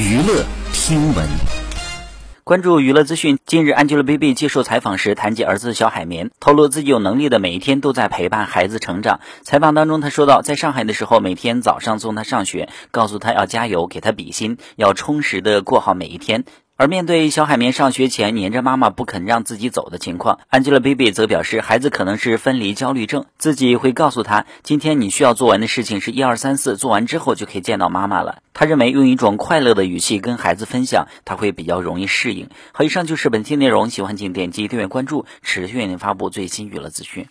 娱乐听闻，关注娱乐资讯。近日，Angelababy 接受采访时谈及儿子小海绵，透露自己有能力的每一天都在陪伴孩子成长。采访当中，他说到，在上海的时候，每天早上送他上学，告诉他要加油，给他比心，要充实的过好每一天。而面对小海绵上学前黏着妈妈不肯让自己走的情况，Angelababy 则表示，孩子可能是分离焦虑症，自己会告诉他，今天你需要做完的事情是一二三四，做完之后就可以见到妈妈了。他认为用一种快乐的语气跟孩子分享，他会比较容易适应。好，以上就是本期内容，喜欢请点击订阅关注，持续为您发布最新娱乐资讯。